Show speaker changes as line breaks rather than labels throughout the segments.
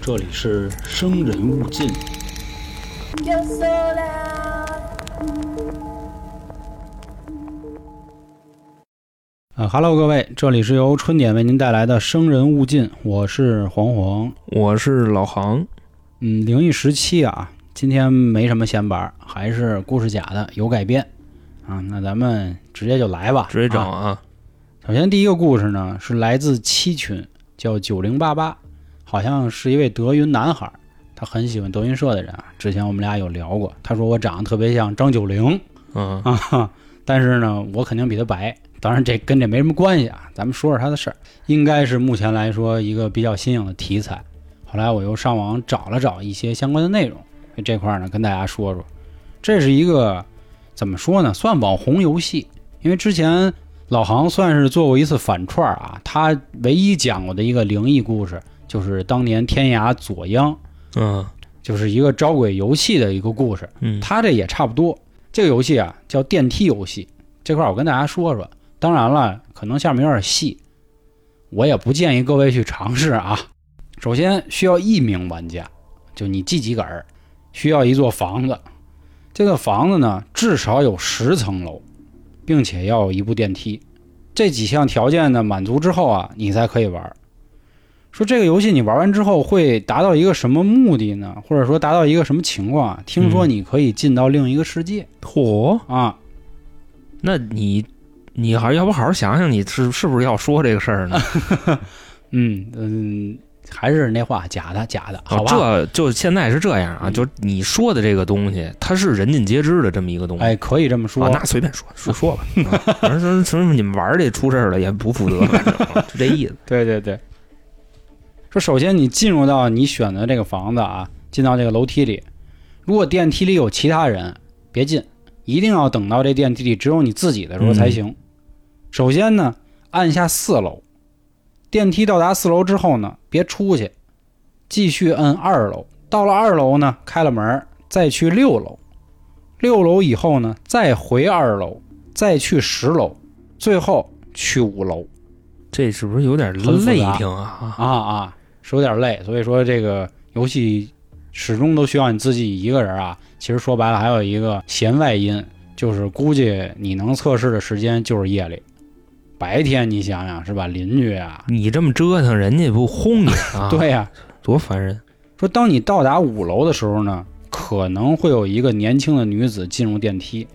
这里是生人勿近。啊哈喽，各位，这里是由春点为您带来的《生人勿近》，我是黄黄。
我是老航，
嗯，灵异时期啊，今天没什么闲板，还是故事假的，有改编啊。那咱们直接就来吧，
直接整
啊
啊！
首先，第一个故事呢是来自七群，叫九零八八，好像是一位德云男孩儿，他很喜欢德云社的人啊。之前我们俩有聊过，他说我长得特别像张九龄
嗯，
啊，哈但是呢，我肯定比他白。当然，这跟这没什么关系啊，咱们说说他的事儿。应该是目前来说一个比较新颖的题材。后来我又上网找了找一些相关的内容，这块儿呢跟大家说说。这是一个怎么说呢，算网红游戏，因为之前老杭算是做过一次反串儿啊，他唯一讲过的一个灵异故事，就是当年天涯左央，
嗯
就是一个招鬼游戏的一个故事。
嗯，
他这也差不多。这个游戏啊叫电梯游戏，这块儿我跟大家说说。当然了，可能下面有点细，我也不建议各位去尝试啊。首先需要一名玩家，就你记几个儿，需要一座房子。这个房子呢至少有十层楼，并且要有一部电梯。这几项条件呢满足之后啊，你才可以玩。说这个游戏你玩完之后会达到一个什么目的呢？或者说达到一个什么情况啊？听说
嗯
你可以进到另一个世界、
嚯，
啊。
那你你还要不好好想想，你是是不是要说这个事儿呢？
嗯 嗯，还是那话，假的假的，好吧？
这就现在是这样啊，
嗯
就是你说的这个东西，它是人尽皆知的这么一个东西。
哎，可以这么说。
啊，那随便说 说说吧，啊反正说说你们玩儿这出事儿了也不负责，反正啊就这意思。
对对对。说首先你进入到你选的这个房子啊，进到这个楼梯里，如果电梯里有其他人，别进，一定要等到这电梯里只有你自己的时候才行。首先呢，按下四楼，电梯到达四楼之后呢，别出去，继续摁二楼。到了二楼呢，开了门，再去六楼，六楼以后呢，再回二楼，再去十楼，最后去五楼。
这是不是有点累挺啊？
啊啊，是有点累，所以说这个游戏始终都需要你自己一个人啊。其实说白了，还有一个弦外音，就是估计你能测试的时间就是夜里，白天你想想是吧？邻居啊，
你这么折腾，人家不轰你啊？
对呀、
多烦人。
说当你到达五楼的时候呢，可能会有一个年轻的女子进入电梯，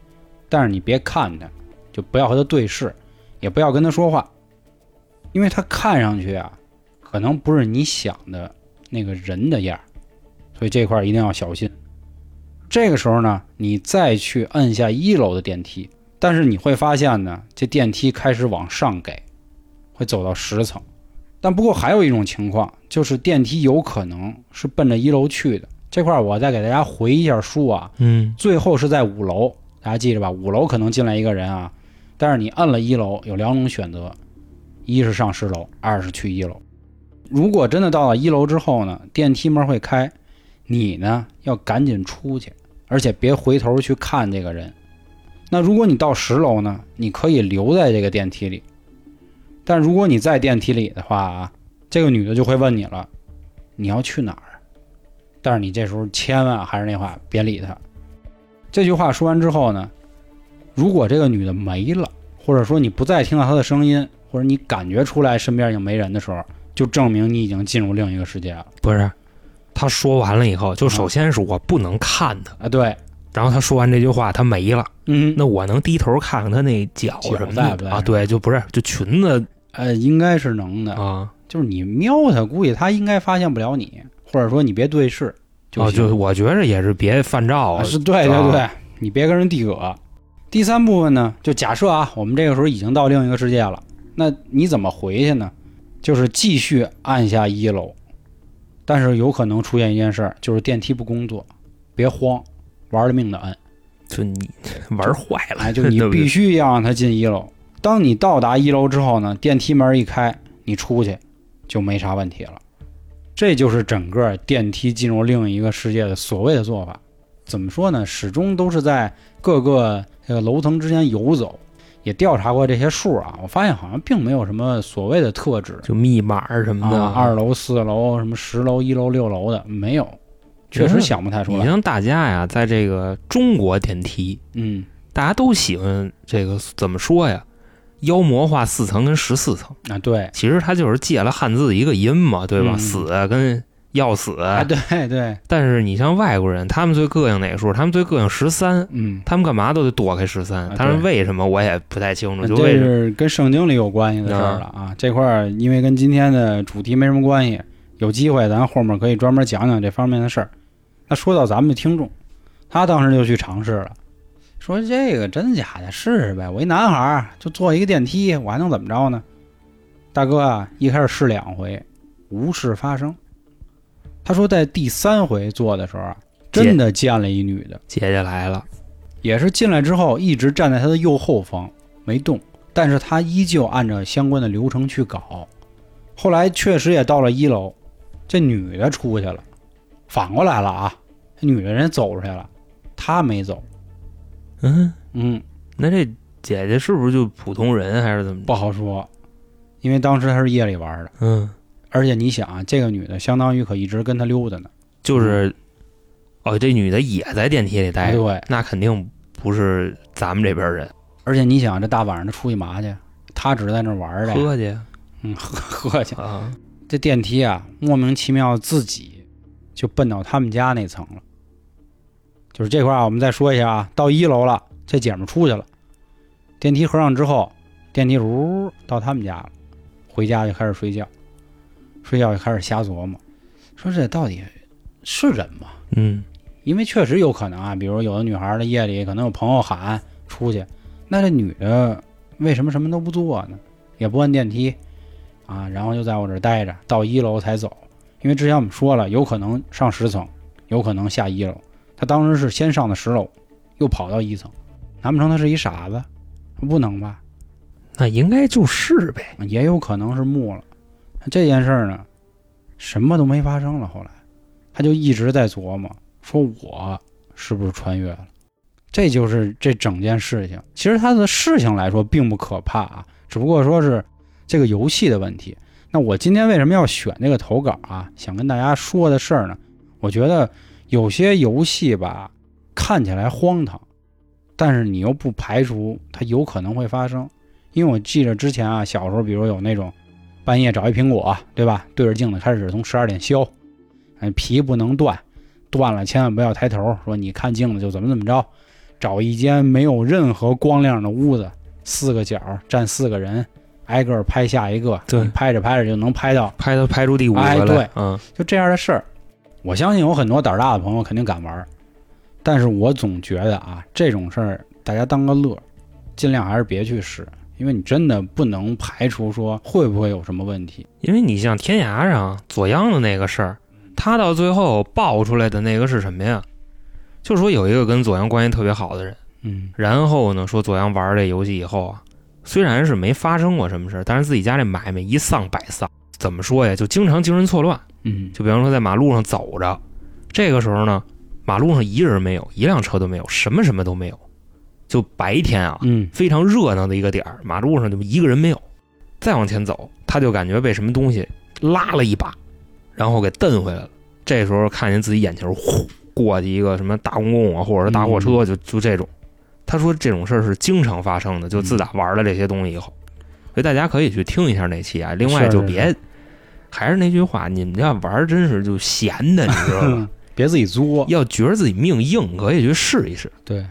但是你别看她，就不要和她对视，也不要跟她说话，因为她看上去啊，可能不是你想的那个人的样儿，所以这块儿一定要小心。这个时候呢，你再去摁下一楼的电梯，但是你会发现呢，这电梯开始往上给，会走到十层。但不过还有一种情况，就是电梯有可能是奔着一楼去的。这块儿我再给大家回一下书啊，
嗯
最后是在五楼，大家记着吧，五楼可能进来一个人啊，但是你摁了一楼，有两种选择，一是上十楼，二是去一楼。如果真的到了一楼之后呢，电梯门会开，你呢要赶紧出去，而且别回头去看这个人。那如果你到十楼呢，你可以留在这个电梯里，但如果你在电梯里的话啊，这个女的就会问你了，你要去哪儿？但是你这时候千万还是那话，别理她。这句话说完之后呢，如果这个女的没了，或者说你不再听到她的声音，或者你感觉出来身边已经没人的时候，就证明你已经进入另一个世界了
不是，他说完了以后，就首先是我不能看他，
啊！对，
然后他说完这句话，他没了，
嗯，
那我能低头看看他那脚
脚
什么
在不在
的啊？对，就不是就裙子。
呃，应该是能的，
啊，
就是你瞄他，估计他应该发现不了你，或者说你别对视就。
就我觉着也是别犯照
啊，是对对
啊
对，你别跟人递葛。第三部分呢，就假设啊，我们这个时候已经到另一个世界了，那你怎么回去呢？就是继续按下一楼，但是有可能出现一件事儿，就是电梯不工作，别慌，玩了命的摁，
就你 玩坏了，
哎，就你必须要让他进一楼。当你到达一楼之后呢，电梯门一开，你出去就没啥问题了。这就是整个电梯进入另一个世界的所谓的做法。怎么说呢？始终都是在各个这个楼层之间游走，也调查过这些数啊，我发现好像并没有什么所谓的特质
就密码什么的，
啊，二楼、四楼、什么十楼、一楼、六楼的没有，确实想不太出来。
你像大家呀，在这个中国电梯，
嗯
大家都喜欢这个怎么说呀？妖魔化四层跟十四层，
啊，对
其实它就是借了汉字一个音嘛，对吧？
嗯
死跟要死，
啊，对对，
但是你像外国人，他们最膈应哪个数？他们最膈应十三，
嗯，
他们干嘛都得躲开十三
啊。
但是为什么我也不太清楚，就
这？是跟圣经里有关系的事儿了啊。这块儿因为跟今天的主题没什么关系，有机会咱后面可以专门讲讲这方面的事儿。那说到咱们的听众，他当时就去尝试了，说这个真的假的，试试呗。我一男孩儿就坐一个电梯，我还能怎么着呢？大哥啊，一开始试两回，无事发生。他说在第三回坐的时候啊，真的见了一女的。
姐姐来了，
也是进来之后一直站在他的右后方没动，但是他依旧按照相关的流程去搞。后来确实也到了一楼，这女的出去了，反过来了啊，这女的人走出去了，他没走。
嗯，
嗯，
那这姐姐是不是就普通人还是怎么？
不好说，因为当时她是夜里玩的，
嗯，
而且你想啊，这个女的相当于可一直跟他溜达呢。
就是，哦，这女的也在电梯里待着，
对，
那肯定不是咱们这边人，
而且你想，这大晚上的出去嘛去？他只是在那玩的，
喝去
嗯，喝喝去。
啊，
这电梯啊，莫名其妙自己就奔到他们家那层了。就是这块儿啊，我们再说一下啊，到一楼了，这姐们儿出去了，电梯合上之后，电梯呜到他们家了，回家就开始睡觉，睡觉就开始瞎琢磨，说这到底是人吗？
嗯，
因为确实有可能啊，比如有的女孩儿的夜里可能有朋友喊出去，那这女的为什么什么都不做呢？也不按电梯啊，然后就在我这儿待着，到一楼才走。因为之前我们说了，有可能上十层，有可能下一楼。他当时是先上的十楼，又跑到一层，难不成他是一傻子？不能吧？
那应该就是呗，
也有可能是木了。这件事儿呢，什么都没发生了。后来，他就一直在琢磨，说我是不是穿越了？这就是这整件事情。其实他的事情来说并不可怕啊，只不过说是这个游戏的问题。那我今天为什么要选这个投稿啊？想跟大家说的事儿呢？我觉得有些游戏吧，看起来荒唐，但是你又不排除它有可能会发生。因为我记着之前啊，小时候比如有那种半夜找一苹果，对吧？对着镜子开始从十二点削，哎，皮不能断，断了千万不要抬头，说你看镜子就怎么怎么着。找一间没有任何光亮的屋子，四个角站四个人，挨个儿拍下一个，
对。
拍着拍着就能拍到，
拍到拍出第五
哎
个来，
对。
嗯，
就这样的事儿。我相信有很多胆儿大的朋友肯定敢玩儿，但是我总觉得啊，这种事儿大家当个乐儿，尽量还是别去试，因为你真的不能排除说会不会有什么问题。
因为你像天涯上左阳的那个事儿，他到最后爆出来的那个是什么呀？就说有一个跟左阳关系特别好的人，
嗯。
然后呢说左阳玩这游戏以后啊，虽然是没发生过什么事儿，但是自己家这买卖一丧百丧。怎么说呀？就经常精神错乱。
嗯，
就比方说在马路上走着，这个时候呢，马路上一人没有，一辆车都没有，什么什么都没有。就白天啊，
嗯
非常热闹的一个点儿，马路上就一个人没有。再往前走，他就感觉被什么东西拉了一把，然后给蹬回来了。这时候看见自己眼前呼过去一个什么大公共啊，或者是大货车，就就这种。他说这种事儿是经常发生的，就自打玩了这些东西以后，所以大家可以去听一下那期啊。另外就别，还是那句话，你们要玩儿真是就闲的，你知道吧？
别自己作。
要觉得自己命硬，可以去试一试。
对，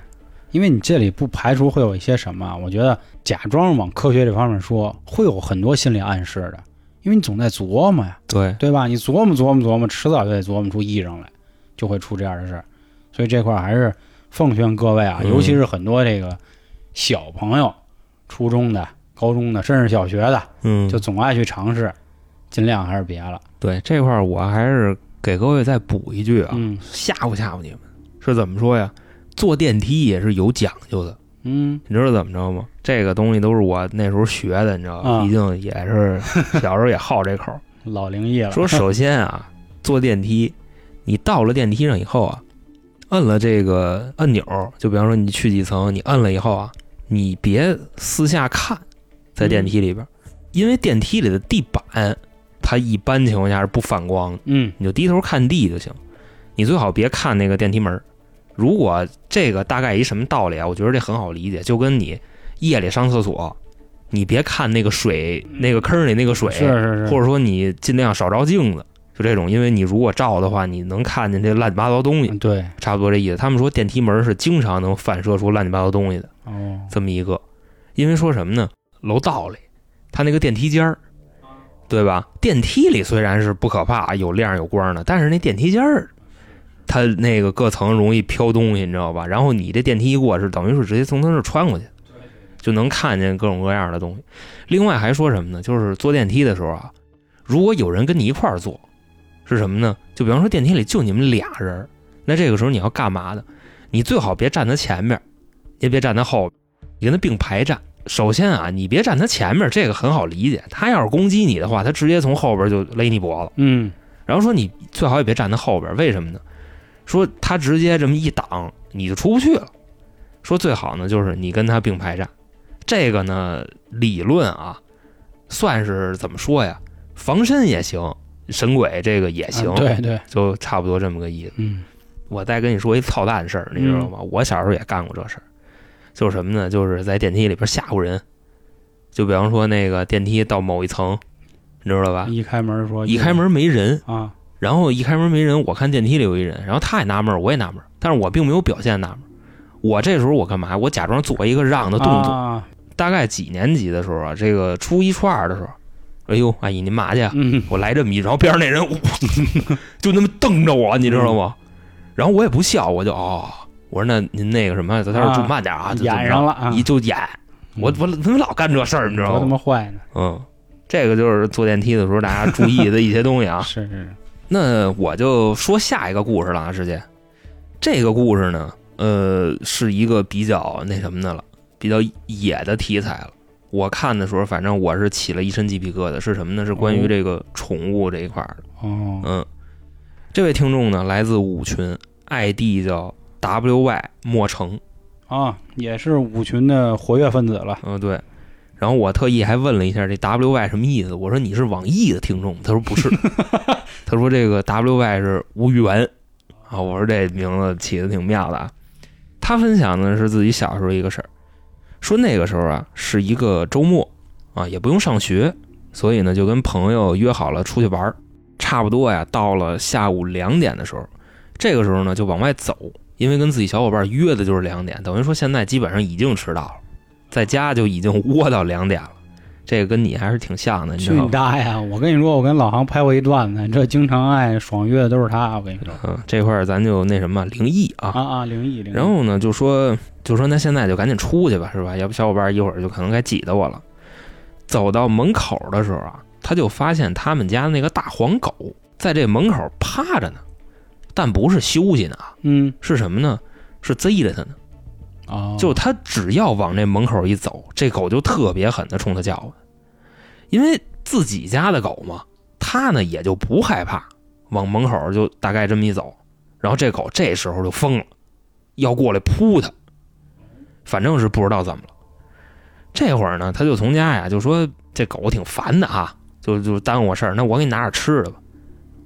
因为你这里不排除会有一些什么，我觉得假装往科学这方面说，会有很多心理暗示的，因为你总在琢磨呀，
对，
对吧？你琢磨琢磨琢磨，迟早就得琢磨出异症来，就会出这样的事儿。所以这块儿还是奉劝各位啊，
嗯
尤其是很多这个小朋友，初中的、高中的，甚至小学的，
嗯，
就总爱去尝试，尽量还是别了。
对这块儿，我还是给各位再补一句啊，
嗯
吓唬吓唬你们，是怎么说呀？坐电梯也是有讲究的，
嗯
你知道怎么着吗？这个东西都是我那时候学的，你知道吧？
啊
毕竟也是 小时候也好这口儿。
老灵异了。
说首先啊，坐电梯，你到了电梯上以后啊，摁了这个按钮，就比方说你去几层，你摁了以后啊，你别私下看，在电梯里边，因为电梯里的地板它一般情况下是不反光的，
嗯
你就低头看地就行。你最好别看那个电梯门。如果这个大概一什么道理啊？我觉得这很好理解，就跟你夜里上厕所，你别看那个水，那个坑里那个水，
是是是，
或者说你尽量少照镜子，就这种，因为你如果照的话，你能看见这乱七八糟东西，
嗯对
差不多这意思。他们说电梯门是经常能反射出乱七八糟东西的
哦
这么一个，因为说什么呢？楼道里，它那个电梯间儿，对吧？电梯里虽然是不可怕，有亮有光的，但是那电梯间儿，它那个各层容易飘东西，你知道吧？然后你这电梯一过是等于是直接从它那儿穿过去，就能看见各种各样的东西。另外还说什么呢？就是坐电梯的时候啊，如果有人跟你一块儿坐，是什么呢？就比方说电梯里就你们俩人，那这个时候你要干嘛呢？你最好别站他前面，也别站他后边，你跟他并排站。首先啊，你别站他前面，这个很好理解。他要是攻击你的话，他直接从后边就勒你脖子。
嗯
然后说你最好也别站他后边，为什么呢？说他直接这么一挡，你就出不去了。说最好呢，就是你跟他并排站。这个呢，理论啊，算是怎么说呀？防身也行，神鬼这个也行，
啊对对
就差不多这么个意思。
嗯
我再跟你说一操蛋事儿，你知道吗？我小时候也干过这事儿，就是什么呢？就是在电梯里边吓唬人。就比方说那个电梯到某一层，你知道吧？
一开门说
一开门没人，
啊
然后一开门没人，我看电梯里有一人，然后他也纳闷，我也纳闷，但是我并没有表现纳闷。我这时候我干嘛？我假装做一个让的动作。
啊
大概几年级的时候啊，这个初一初二的时候，哎呦，阿姨您嘛去啊？
嗯
我来这么一，然后边上那人就那么瞪着我，你知道吗？然后我也不笑，我就哦，我说那您那个什么，在这儿住慢点啊，就
演上了啊
一就演，我我怎么老干这事儿，你知道吗？
妈坏呢
嗯，这个就是坐电梯的时候大家注意的一些东西啊。
是是
那我就说下一个故事了啊，师姐。这个故事呢，呃，是一个比较那什么的了，比较野的题材了。我看的时候，反正我是起了一身鸡皮疙瘩。是什么呢？是关于
哦
这个宠物这一块儿的。
哦
嗯，这位听众呢，来自五群，ID 叫 WY 莫成。
啊也是五群的活跃分子了
嗯，对。然后我特意还问了一下这 WY 什么意思，我说你是网易的听众？他说不是，他说这个 WY 是无缘啊。我说这名字起的挺妙的啊。他分享的是自己小时候一个事儿，说那个时候啊是一个周末啊，也不用上学，所以呢就跟朋友约好了出去玩。差不多呀，到了下午两点的时候，这个时候呢就往外走，因为跟自己小伙伴约的就是两点，等于说现在基本上已经迟到了。在家就已经窝到两点了，这个跟你还是挺像的，你知
去你
道吗？
大爷！我跟你说，我跟老航拍过一段子，这经常爱爽约的都是他。我跟你说
嗯，这块儿咱就那什么灵异啊。
啊啊，灵异灵异。
然后呢，就说就说那现在就赶紧出去吧，是吧？要不小伙伴一会儿就可能该挤得我了。走到门口的时候啊，他就发现他们家那个大黄狗在这门口趴着呢，但不是休息呢啊，
嗯
是什么呢？是贼着他呢。就他只要往这门口一走，这狗就特别狠的冲他叫唤，因为自己家的狗嘛，他呢也就不害怕，往门口就大概这么一走，然后这狗这时候就疯了，要过来扑他，反正是不知道怎么了。这会儿呢，他就从家呀就说这狗挺烦的啊，就就耽误我事儿，那我给你拿点吃的吧，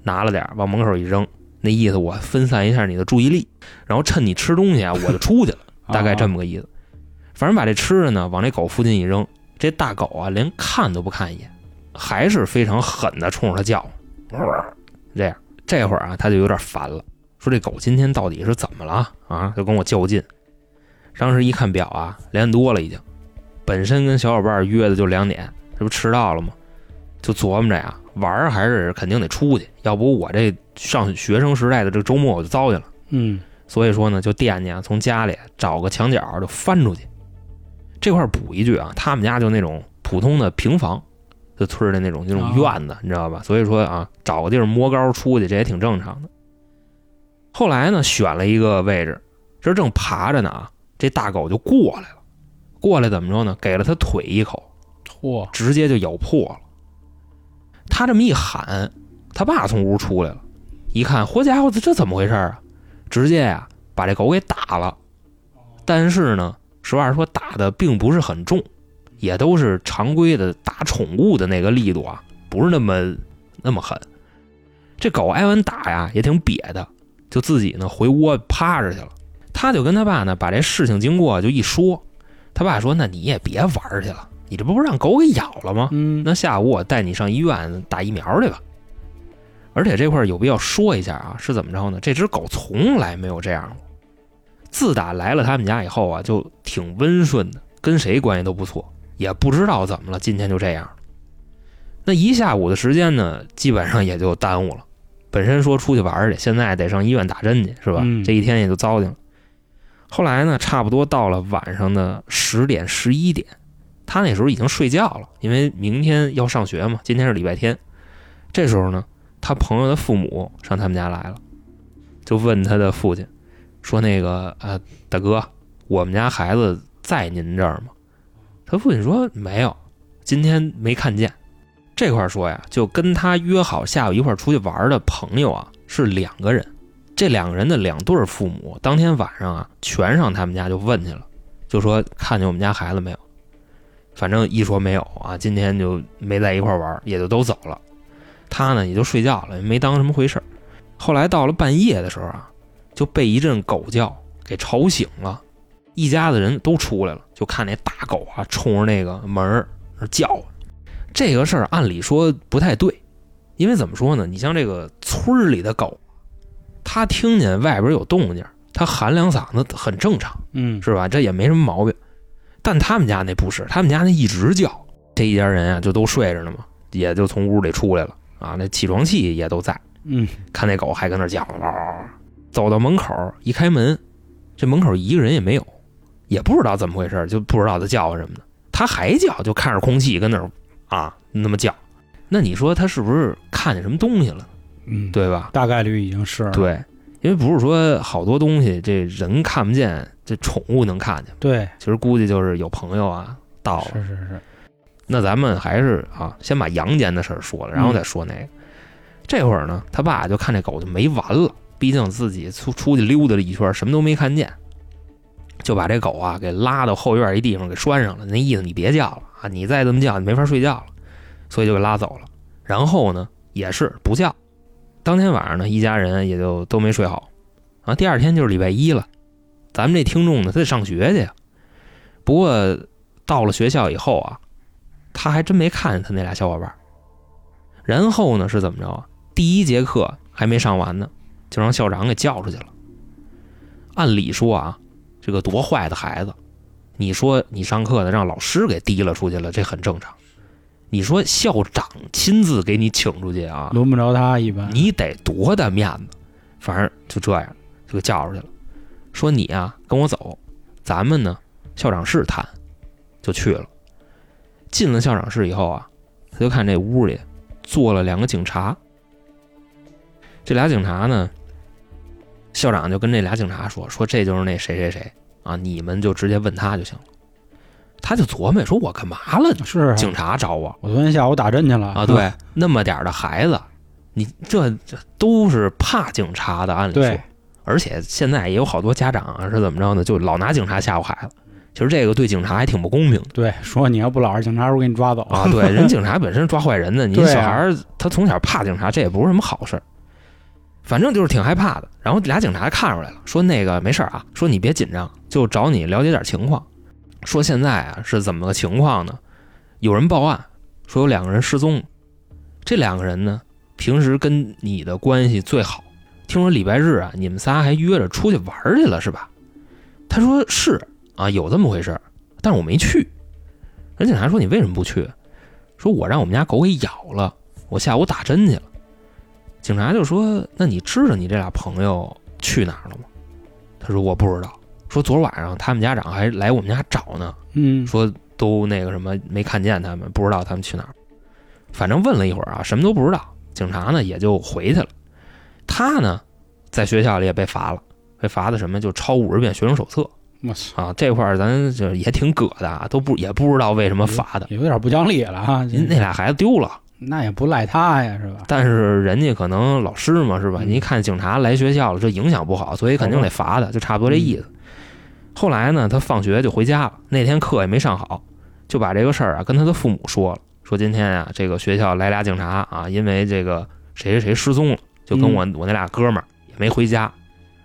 拿了点往门口一扔，那意思我分散一下你的注意力，然后趁你吃东西啊，我就出去了。大概这么个意思。反正把这吃的呢往这狗附近一扔，这大狗啊连看都不看一眼，还是非常狠的冲着它叫。这样，这会儿啊他就有点烦了，说这狗今天到底是怎么了啊？就跟我较劲。当时一看表啊，两点多了已经，本身跟小伙伴约的就两点，这不迟到了吗？就琢磨着呀，玩儿还是肯定得出去，要不我这上学生时代的这个周末我就糟践了。
嗯
所以说呢，就惦记啊，从家里找个墙角就翻出去。这块儿补一句啊，他们家就那种普通的平房，就村儿的那种那种院子，你知道吧？所以说啊，找个地儿摸高出去，这也挺正常的。后来呢，选了一个位置，这正爬着呢啊，这大狗就过来了。过来怎么着呢？给了他腿一口，
嚯
直接就咬破了。他这么一喊，他爸从屋出来了，一看，嚯家伙，这这怎么回事啊？直接呀、把这狗给打了。但是呢，实话实说打的并不是很重，也都是常规的打宠物的那个力度啊，不是那么那么狠。这狗挨完打呀，也挺瘪的，就自己呢回窝趴着去了。他就跟他爸呢把这事情经过就一说，他爸说：“那你也别玩儿去了，你这不是让狗给咬了吗？
嗯，
那下午我带你上医院打疫苗去吧。”而且这块儿有必要说一下啊，是怎么着呢？这只狗从来没有这样过。自打来了他们家以后啊，就挺温顺的，跟谁关系都不错，也不知道怎么了，今天就这样。那一下午的时间呢，基本上也就耽误了。本身说出去玩儿去，现在得上医院打针去，是吧？
嗯
这一天也就糟践了。后来呢，差不多到了晚上的十点、十一点，他那时候已经睡觉了，因为明天要上学嘛，今天是礼拜天。这时候呢，他朋友的父母上他们家来了，就问他的父亲说：“那个呃，大哥，我们家孩子在您这儿吗？”他父亲说：“没有，今天没看见。”这块说呀，就跟他约好下午一块出去玩的朋友啊是两个人，这两个人的两对父母当天晚上啊全上他们家就问去了，就说看见我们家孩子没有？反正一说没有啊，今天就没在一块玩，也就都走了。他呢也就睡觉了，没当什么回事儿。后来到了半夜的时候啊，就被一阵狗叫给吵醒了，一家子人都出来了，就看那大狗啊冲着那个门儿那叫。这个事儿按理说不太对，因为怎么说呢？你像这个村儿里的狗，它听见外边有动静，它喊两嗓子很正常，
嗯，
是吧？这也没什么毛病。但他们家那不是，他们家那一直叫，这一家人啊就都睡着呢嘛，也就从屋里出来了啊，那起床气也都在。
嗯，
看那狗还跟那叫，走到门口一开门，这门口一个人也没有，也不知道怎么回事，就不知道它叫什么的。它还叫，就看着空气跟那儿啊那么叫。那你说它是不是看见什么东西了，
嗯，，
对吧？
大概率已经是了，
对，因为不是说好多东西这人看不见，这宠物能看见。
对，
其实估计就是有朋友啊到了。
是是是，
那咱们还是啊，先把阳间的事儿说了，然后再说那个。这会儿呢，他爸就看这狗就没完了，毕竟自己出出去溜达了一圈，什么都没看见，就把这狗啊给拉到后院一地方给拴上了。那意思你别叫了啊，你再这么叫，你没法睡觉了，所以就给拉走了。然后呢，也是不叫。当天晚上呢，一家人也就都没睡好啊。第二天就是礼拜一了，咱们这听众呢，他得上学去呀。不过到了学校以后啊，他还真没看见他那俩小伙伴儿。然后呢是怎么着啊？第一节课还没上完呢，就让校长给叫出去了。按理说啊，这个多坏的孩子，你说你上课呢让老师给提了出去了，这很正常。你说校长亲自给你请出去啊，
轮不着他一般，
你得多大面子？反正就这样，就给叫出去了，说你啊跟我走，咱们呢校长室谈，就去了。进了校长室以后啊，他就看这屋里坐了两个警察。这俩警察呢，校长就跟这俩警察说：“说这就是那谁谁谁啊，你们就直接问他就行了。”他就琢磨说：“我干嘛了？
是啊
警察找我
我昨天下午打针去了
啊？对，那么点儿的孩子，你这这都是怕警察的，按理说。而且现在也有好多家长啊，是怎么着呢？就老拿警察吓唬孩子。其实这个对警察还挺不公平的。
对，说你要不老实，警察叔给你抓走
啊，对，人警察本身抓坏人的，你小孩儿他从小怕警察，这也不是什么好事儿。反正就是挺害怕的。然后俩警察看出来了，说那个没事儿啊，说你别紧张，就找你了解点情况。说现在啊是怎么个情况呢？有人报案说有两个人失踪，这两个人呢平时跟你的关系最好，听说礼拜日啊你们仨还约着出去玩去了是吧？他说是啊，有这么回事儿，但是我没去。人警察说你为什么不去？说我让我们家狗给咬了，我下午打针去了。警察就说：“那你知道你这俩朋友去哪儿了吗？”他说：“我不知道。”说昨儿晚上他们家长还来我们家找呢，
嗯，
说都那个什么没看见他们，不知道他们去哪儿。反正问了一会儿啊，什么都不知道。警察呢也就回去了。他呢在学校里也被罚了，被罚的什么就抄五十遍学生手册啊。这块儿咱就也挺葛的啊，都不也不知道为什么罚的。
有点不讲理了啊！
您那俩孩子丢了。
那也不赖他呀，是吧？
但是人家可能老师嘛，是吧？
嗯
你一看警察来学校了，这影响不好，所以肯定得罚的，就差不多这意思。后来呢，他放学就回家了，那天课也没上好，就把这个事儿啊跟他的父母说了，说今天啊这个学校来俩警察啊，因为这个谁谁谁失踪了，就跟我、我那俩哥们儿也没回家，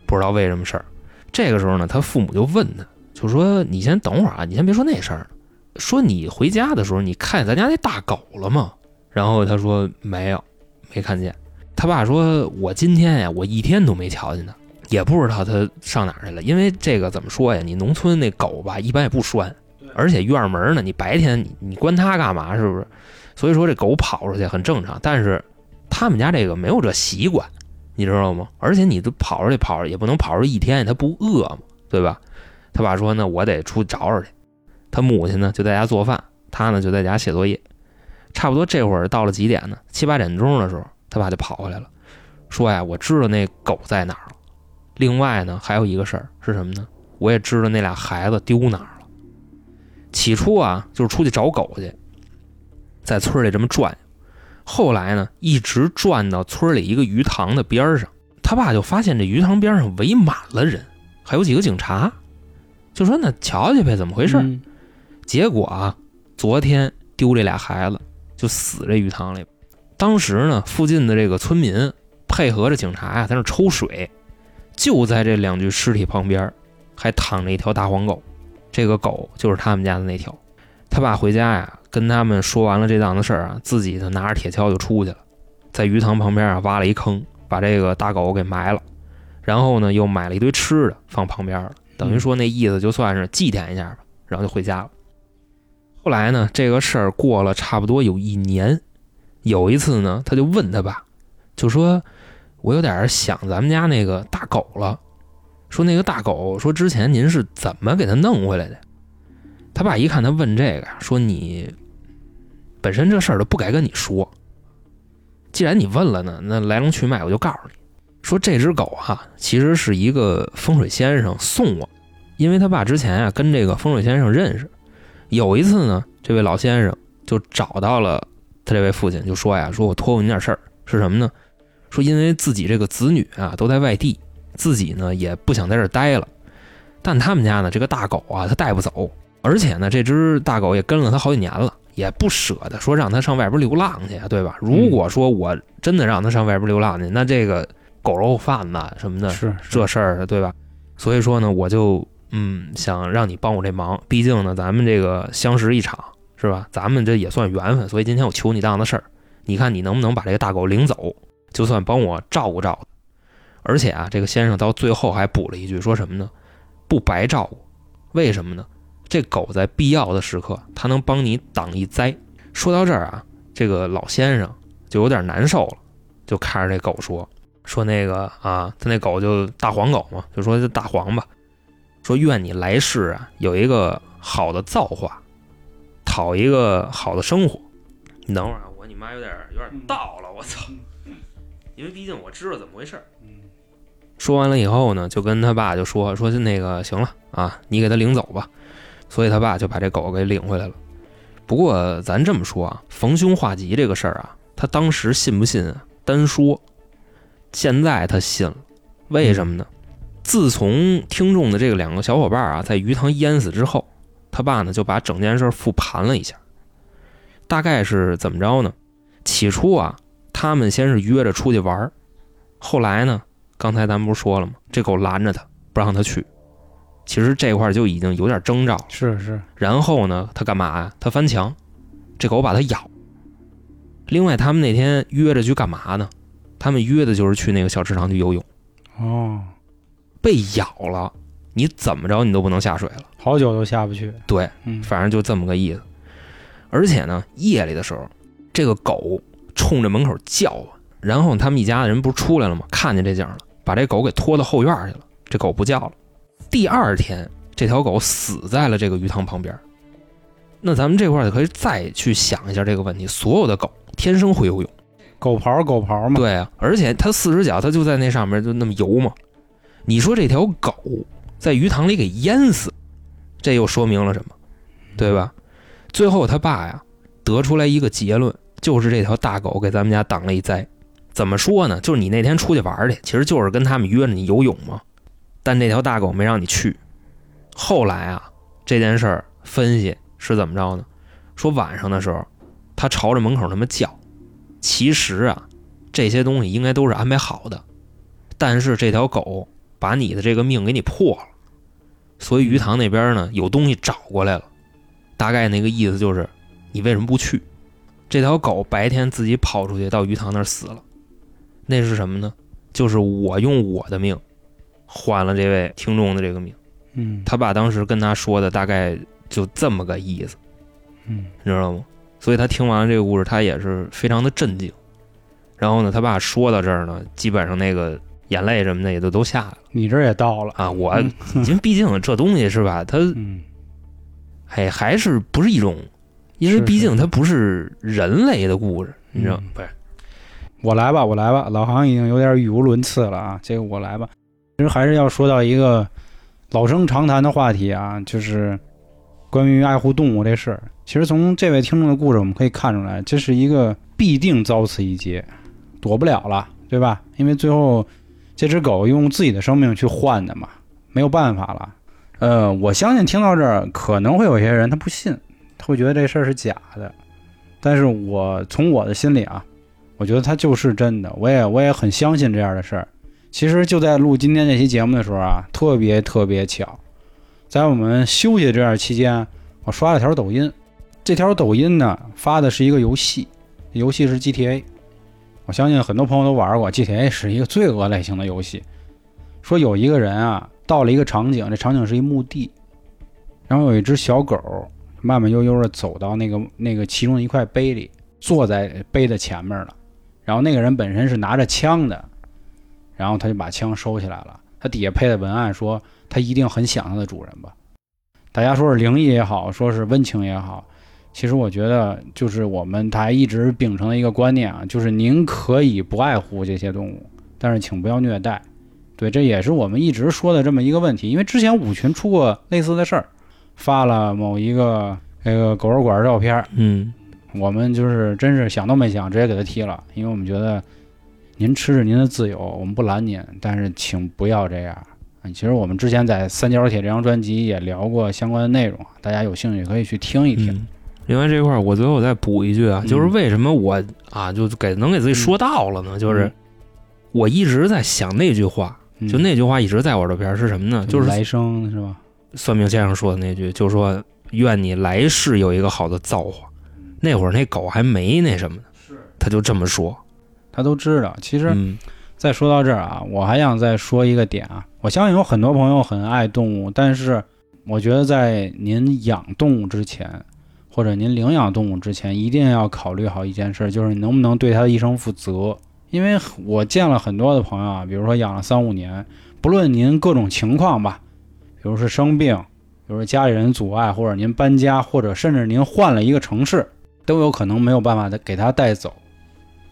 不知道为什么事儿。这个时候呢，他父母就问他，就说你先等会儿啊，你先别说那事儿，说你回家的时候你看见咱家那大狗了吗？然后他说没有，没看见。他爸说，我今天呀，我一天都没瞧见它。也不知道它上哪儿去了，因为这个怎么说呀？你农村那狗吧，一般也不拴，而且院门呢，你白天你你关它干嘛？是不是？所以说这狗跑出去很正常，但是他们家这个没有这习惯，你知道吗？而且你都跑出去跑，也不能跑出一天，他不饿吗？对吧？他爸说：“那我得出去找找去。”他母亲呢就在家做饭，他呢就在家写作业。差不多这会儿到了几点呢？七八点钟的时候，他爸就跑回来了，说呀：“我知道那狗在哪儿了。”另外呢，还有一个事儿是什么呢？我也知道那俩孩子丢哪儿了。起初啊，就是出去找狗去，在村里这么转。后来呢，一直转到村里一个鱼塘的边上，他爸就发现这鱼塘边上围满了人，还有几个警察，就说那瞧瞧呗，怎么回事？
嗯
结果啊，昨天丢这俩孩子就死这鱼塘里。当时呢，附近的这个村民配合着警察呀、在那抽水，就在这两具尸体旁边，还躺着一条大黄狗。这个狗就是他们家的那条。他爸回家呀，跟他们说完了这档子事儿啊，自己呢拿着铁锹就出去了，在鱼塘旁边啊挖了一坑，把这个大狗给埋了，然后呢又买了一堆吃的放旁边了，等于说那意思就算是祭奠一下吧，然后就回家了。后来呢，这个事儿过了差不多有一年，有一次呢，他就问他爸，就说：“我有点想咱们家那个大狗了。”说那个大狗，说之前您是怎么给它弄回来的？他爸一看他问这个，说你本身这事儿都不该跟你说。既然你问了呢，那来龙去脉我就告诉你，说这只狗啊，其实是一个风水先生送我，因为他爸之前啊跟这个风水先生认识，有一次呢，这位老先生就找到了他这位父亲，就说呀，说我托付你点事儿，是什么呢？说因为自己这个子女啊都在外地，自己呢也不想在这儿待了，但他们家呢这个大狗啊他带不走，而且呢这只大狗也跟了他好几年了，也不舍得说让它上外边流浪去啊，对吧？如果说我真的让它上外边流浪去，那这个狗肉贩子什么的
是是
这事儿，对吧？所以说呢，我就嗯想让你帮我这忙，毕竟呢咱们这个相识一场，是吧？咱们这也算缘分，所以今天我求你档子事儿，你看你能不能把这个大狗领走，就算帮我照顾照顾。而且啊，这个先生到最后还补了一句，说什么呢？不白照顾，为什么呢？这狗在必要的时刻，它能帮你挡一灾。说到这儿啊，这个老先生就有点难受了，就看着这狗说：“说那个啊，他那狗就大黄狗嘛，就说这大黄吧，说愿你来世啊有一个好的造化，讨一个好的生活。你等会儿啊，我你妈有点有点到了，我操！因为毕竟我知道怎么回事儿。说完了以后呢，就跟他爸就说说那个行了啊，你给他领走吧。所以他爸就把这狗给领回来了。不过咱这么说啊，逢凶化吉这个事儿啊，他当时信不信啊？单说，现在他信了，为什么呢？自从听众的这个两个小伙伴啊在鱼塘淹死之后，他爸呢就把整件事复盘了一下，大概是怎么着呢？起初啊，他们先是约着出去玩儿后来呢，刚才咱们不是说了吗？这狗拦着他，不让他去。其实这块儿就已经有点征兆了。
是是，
然后呢，他干嘛呀？他翻墙，这狗把他咬。另外，他们那天约着去干嘛呢？他们约的就是去那个小池塘去游泳。
哦，
被咬了，你怎么着你都不能下水了。
好久都下不去。
对，
嗯，
反正就这么个意思。而且呢，夜里的时候，这个狗冲着门口叫啊，然后他们一家的人不是出来了吗？看见这景了，把这狗给拖到后院去了。这狗不叫了。第二天，这条狗死在了这个鱼塘旁边。那咱们这块儿就可以再去想一下这个问题：所有的狗天生会游泳，
狗刨狗刨嘛。
对啊，而且它四只脚它就在那上面就那么游嘛。你说这条狗在鱼塘里给淹死，这又说明了什么？对吧？最后他爸呀得出来一个结论，就是这条大狗给咱们家挡了一灾。怎么说呢？就是你那天出去玩去，其实就是跟他们约着你游泳嘛。但这条大狗没让你去，后来啊，这件事儿分析是怎么着呢？说晚上的时候，他朝着门口那么叫，其实啊，这些东西应该都是安排好的，但是这条狗把你的这个命给你破了，所以鱼塘那边呢有东西找过来了，大概那个意思就是你为什么不去？这条狗白天自己跑出去到鱼塘那儿死了，那是什么呢？就是我用我的命换了这位听众的这个命。
嗯
他爸当时跟他说的大概就这么个意思，
嗯
你知道吗？所以他听完了这个故事，他也是非常的震惊。然后呢，他爸说到这儿呢，基本上那个眼泪什么的也都都下来了
你这也到了，
啊。我
嗯
因为毕竟这东西是吧，它
嗯
哎还是不是一种，因为毕竟它不是人类的故事，你知道
嗯
不是？
我来吧，我来吧，老航已经有点语无伦次了啊，这个我来吧。其实还是要说到一个老生常谈的话题啊，就是关于爱护动物这事儿。其实从这位听众的故事，我们可以看出来，这是一个必定遭此一劫，躲不了了，对吧？因为最后这只狗用自己的生命去换的嘛，没有办法了。呃，我相信听到这儿，可能会有些人他不信，他会觉得这事儿是假的。但是我从我的心里啊，我觉得它就是真的，我也我也很相信这样的事儿。其实就在录今天这期节目的时候啊，特别特别巧，在我们休息这段期间，我刷了条抖音，这条抖音呢发的是一个游戏，游戏是 GTA。我相信很多朋友都玩过，GTA 是一个罪恶类型的游戏。说有一个人啊，到了一个场景，这场景是一墓地，然后有一只小狗慢慢悠悠的走到那个那个其中一块碑里，坐在碑的前面了。然后那个人本身是拿着枪的，然后他就把枪收起来了。他底下配的文案说他一定很想他的主人吧。大家说是灵异也好，说是温情也好，其实我觉得就是我们台一直秉承的一个观念啊，就是您可以不爱护这些动物，但是请不要虐待。对，这也是我们一直说的这么一个问题。因为之前五群出过类似的事儿，发了某一个这个狗肉馆照片儿，
嗯，
我们就是真是想都没想，直接给他踢了，因为我们觉得您吃着您的自由，我们不拦您，但是请不要这样。嗯其实我们之前在《三角铁》这张专辑也聊过相关的内容，大家有兴趣可以去听一听。
嗯另外这块儿我最后再补一句啊，
嗯
就是为什么我啊就给能给自己说到了呢？就是
嗯
我一直在想那句话，
嗯
就那句话一直在我这边是什么呢？就是
来生是吧？
算命先生说的那句，就说愿你来世有一个好的造化。那会儿那狗还没那什么呢，他就这么说。
他都知道。其实
嗯
再说到这儿啊，我还想再说一个点啊。我相信有很多朋友很爱动物，但是我觉得在您养动物之前，或者您领养动物之前，一定要考虑好一件事，就是你能不能对它的一生负责。因为我见了很多的朋友啊，比如说养了三五年，不论您各种情况吧，比如是生病，比如说家里人阻碍，或者您搬家，或者甚至您换了一个城市，都有可能没有办法的给它带走。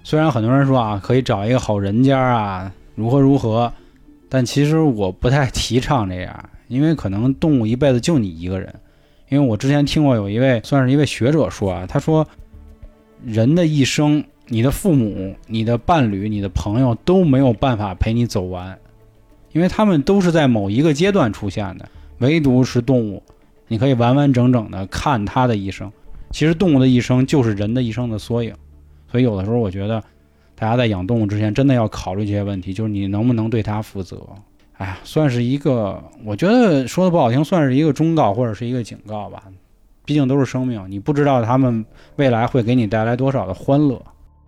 虽然很多人说啊，可以找一个好人家啊，如何如何，但其实我不太提倡这样，因为可能动物一辈子就你一个人。因为我之前听过有一位算是一位学者说啊，他说人的一生，你的父母、你的伴侣、你的朋友都没有办法陪你走完，因为他们都是在某一个阶段出现的，唯独是动物，你可以完完整整的看它的一生。其实动物的一生就是人的一生的缩影。所以有的时候我觉得，大家在养动物之前，真的要考虑这些问题，就是你能不能对它负责。哎呀，算是一个，我觉得说的不好听，算是一个忠告或者是一个警告吧。毕竟都是生命，你不知道他们未来会给你带来多少的欢乐。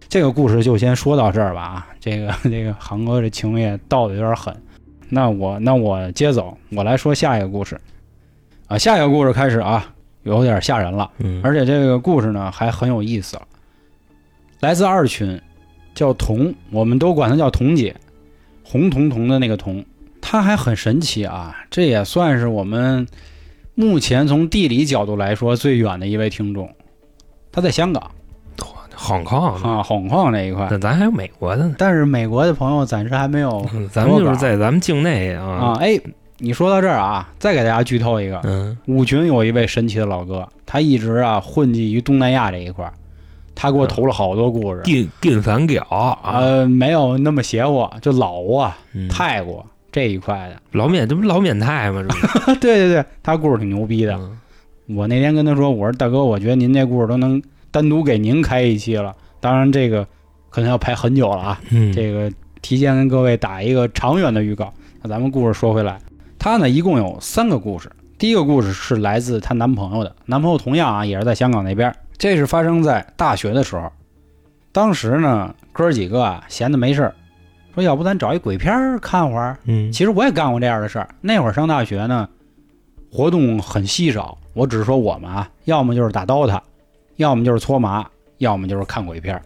这个故事就先说到这儿吧啊，这个这个航哥这情也倒的有点狠。那我那我接走，我来说下一个故事。啊，下一个故事开始啊，有点吓人了。
嗯，
而且这个故事呢还很有意思了，来自二群，叫童，我们都管她叫童姐，红彤彤的那个彤，她还很神奇啊，这也算是我们目前从地理角度来说最远的一位听众，她在香港。
好抗呢，
啊，红矿那一块，
那咱还有美国的呢，
但是美国的朋友暂时还没有
嗯 咱们就是在咱们境内
啊。
啊，。
哎，你说到这儿啊，再给大家剧透一个，
嗯。
五群有一位神奇的老哥，他一直啊混迹于东南亚这一块儿，他给我投了好多故事。
金金三角啊，
呃，没有那么邪乎，就老挝、
嗯
泰国，这一块的。
老缅这不老缅泰吗？这不
对对对，他故事挺牛逼的。
嗯
我那天跟他说，我说大哥，我觉得您这故事都能单独给您开一期了。当然，这个可能要排很久了啊。
嗯，
这个提前跟各位打一个长远的预告。那咱们故事说回来，她呢一共有三个故事。第一个故事是来自她男朋友的，男朋友同样啊也是在香港那边。这是发生在大学的时候，当时呢哥儿几个啊闲的没事儿，说要不咱找一鬼片儿看会儿。
嗯
其实我也干过这样的事儿。那会儿上大学呢，活动很稀少。我只是说我们啊，要么就是打 DOTA，要么就是搓麻，要么就是看鬼片儿。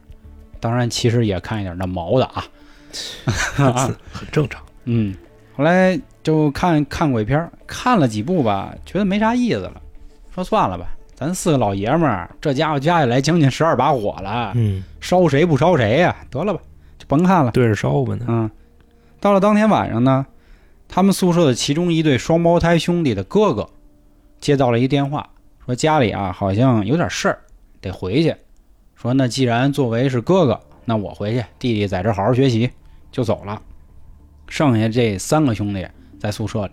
当然，其实也看一点那毛的啊。啊
很正常。
嗯，后来就看看鬼片儿，看了几部吧，觉得没啥意思了，说算了吧，咱四个老爷们儿，这家伙加起来将近十二把火了，
嗯，
烧谁不烧谁呀、得了吧，就甭看了。
对着烧吧呢。
嗯，到了当天晚上呢，他们宿舍的其中一对双胞胎兄弟的哥哥接到了一电话，说家里啊好像有点事儿，得回去。说那既然作为是哥哥，那我回去，弟弟在这好好学习，就走了。剩下这三个兄弟在宿舍里，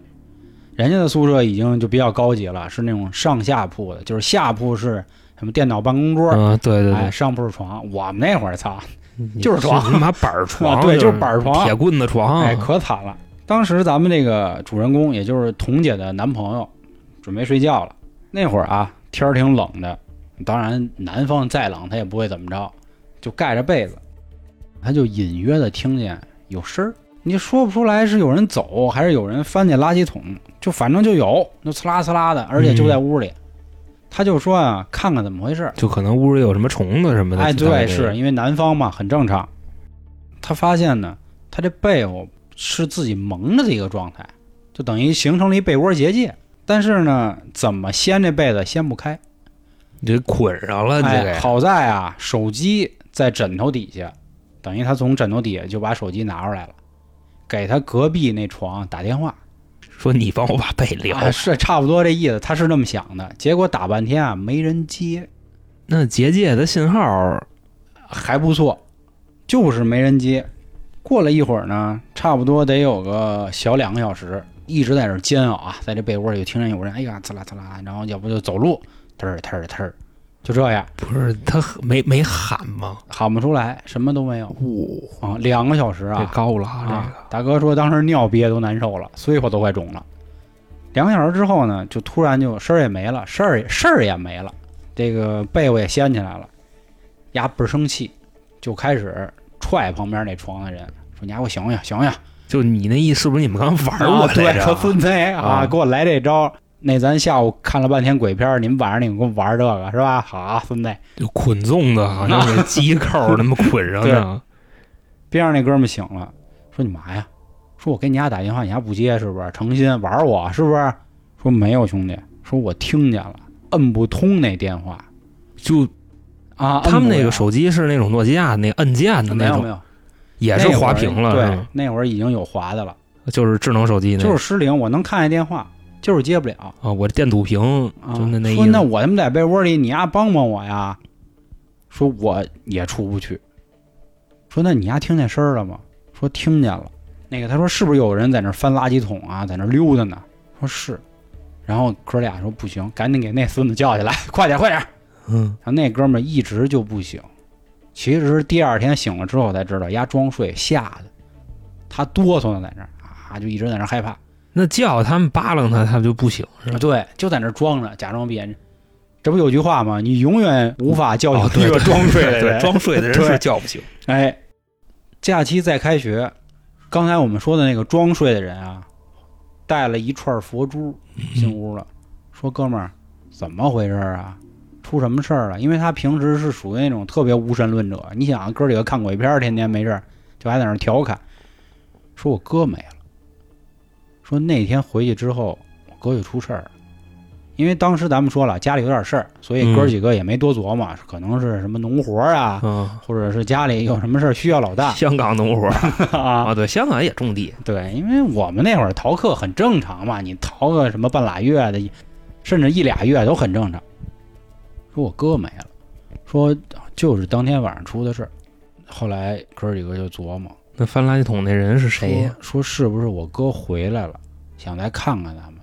人家的宿舍已经就比较高级了，是那种上下铺的，就是下铺是什么电脑办公桌，
嗯，对对
哎，
对，
上铺是床。我们那会儿操，就是床
他妈板儿 床，
啊对
就
就是板儿床
铁棍子床，
哎，可惨了。当时咱们这个主人公，也就是彤姐的男朋友，准备睡觉了。那会儿啊，天儿挺冷的，当然南方再冷他也不会怎么着，就盖着被子，他就隐约的听见有声儿，你说不出来是有人走还是有人翻进垃圾桶，就反正就有，就呲啦呲啦的，而且就在屋里。他就说啊，看看怎么回事儿。
就可能屋里有什么虫子什么的。
哎，对，是因为南方嘛，很正常。他发现呢，他这被窝是自己蒙着的一个状态，就等于形成了一被窝结界。但是呢，怎么掀这被子掀不开？
你这捆上了，你这
哎，
个
好在啊，手机在枕头底下，等于他从枕头底下就把手机拿出来了，给他隔壁那床打电话。
说你帮我把被撩。
啊，是差不多这意思，他是这么想的。结果打半天啊，没人接。
那结界的信号，
还不错，就是没人接。过了一会儿呢，差不多得有个小两个小时，一直在这儿煎熬啊，在这被窝里就听见有人哎呀呲啦呲啦，然后要不就走路，嘚儿嘚儿嘚儿，就这样
不是他没没喊吗？
喊不出来，什么都没有
哇，
啊，两个小时
这
啊。
高了啊，这
啊
个，
大哥说当时尿憋都难受了，碎火都快肿了。两个小时之后呢，就突然就声儿也没了，事儿也事儿也没了，这个被窝也掀起来了，丫倍儿生气，就开始踹旁边那床的人，说：“你丫给我醒醒醒醒！”
就你那意思是不是你们刚玩
啊对，
过来着？
说孙子啊，
啊
给我来这招。那咱下午看了半天鬼片儿，你们晚上你们给我玩这个是吧？好，孙子。
就捆粽子，好像 给机扣那么捆上的。
边上那哥们儿醒了，说：“你嘛呀！说我给你丫打电话，你丫不接是不是？诚心玩我是不是？”说没有兄弟，说我听见了，摁不通那电话
就
啊。
他们那个手机是那种诺基亚那按键的那种，
没有没有，
也是滑屏了，
对，那会儿已经有滑的了，
就是智能手机那
就是失灵，我能看见电话，就是接不了。
啊，我电阻屏。
说那我他妈在被窝里，你丫帮帮我呀！说我也出不去。说那你丫听见声儿了吗？说听见了。那个他说是不是有人在那翻垃圾桶啊，在那溜达呢？说是。然后哥俩说不行，赶紧给那孙子叫起来，快点快点！
嗯，
然后那哥们儿一直就不醒。其实第二天醒了之后才知道，丫装睡吓的，他哆嗦呢在那儿啊，就一直在那儿害怕。
那叫他们扒拉他，他就不醒是吧？
对，就在那装着，假装闭眼。这不有句话吗？你永远无法叫
哦，
醒一个装睡的人。
对装睡的人
对
是叫不醒。
哎，假期再开学，刚才我们说的那个装睡的人啊，带了一串佛珠进屋了，说：“哥们儿，怎么回事啊？出什么事儿了？”因为他平时是属于那种特别无神论者。你想，哥几个看鬼片儿，天天没事儿就还在那儿调侃，说我哥没了。说那天回去之后，我哥就出事儿了。因为当时咱们说了，家里有点事儿，所以哥几个也没多琢磨，可能是什么农活啊，
嗯，
或者是家里有什么事儿需要老大
香港农活
啊。
啊，对，香港也种地。
对，因为我们那会儿逃课很正常嘛，你逃个什么半拉月的，甚至一俩月都很正常。说我哥没了，说就是当天晚上出的事儿。后来哥几个就琢磨，
那翻垃圾桶那人是谁呀？
说说是不是我哥回来了，想来看看咱们，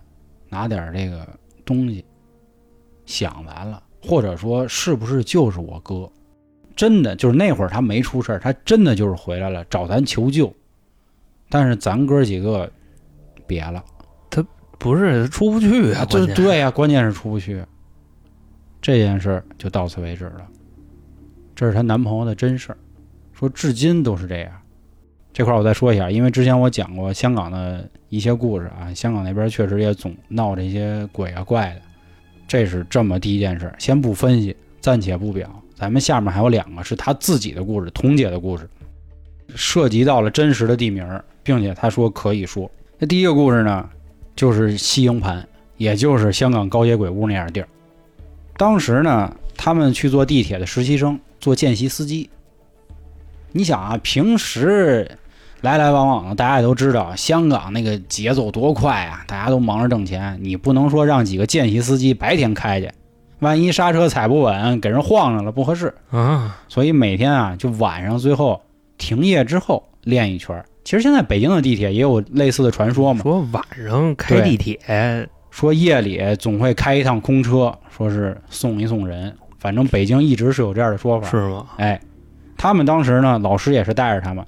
拿点这个东西，想咱了，或者说是不是就是我哥？真的就是那会儿他没出事儿，他真的就是回来了找咱求救，但是咱哥几个别了。
他不是出不去啊，
这
关键
对呀、关键是出不去。这件事儿就到此为止了。这是她男朋友的真事儿，说至今都是这样。这块我再说一下，因为之前我讲过香港的一些故事啊，香港那边确实也总闹这些鬼啊怪的。这是这么第一件事，先不分析，暂且不表。咱们下面还有两个是他自己的故事，童姐的故事，涉及到了真实的地名，并且他说可以说。那第一个故事呢，就是西营盘，也就是香港高街鬼屋那样的地儿。当时呢，他们去坐地铁的实习生做见习司机。你想啊，平时来来往往的，大家也都知道，香港那个节奏多快啊，大家都忙着挣钱，你不能说让几个见习司机白天开去，万一刹车踩不稳，给人晃上了不合适。
啊，
所以每天啊，就晚上最后停业之后练一圈儿。其实现在北京的地铁也有类似的传说嘛，
说晚上开地铁，
说夜里总会开一趟空车，说是送一送人。反正北京一直是有这样的说法。
是吗？
哎，他们当时呢，老师也是带着他们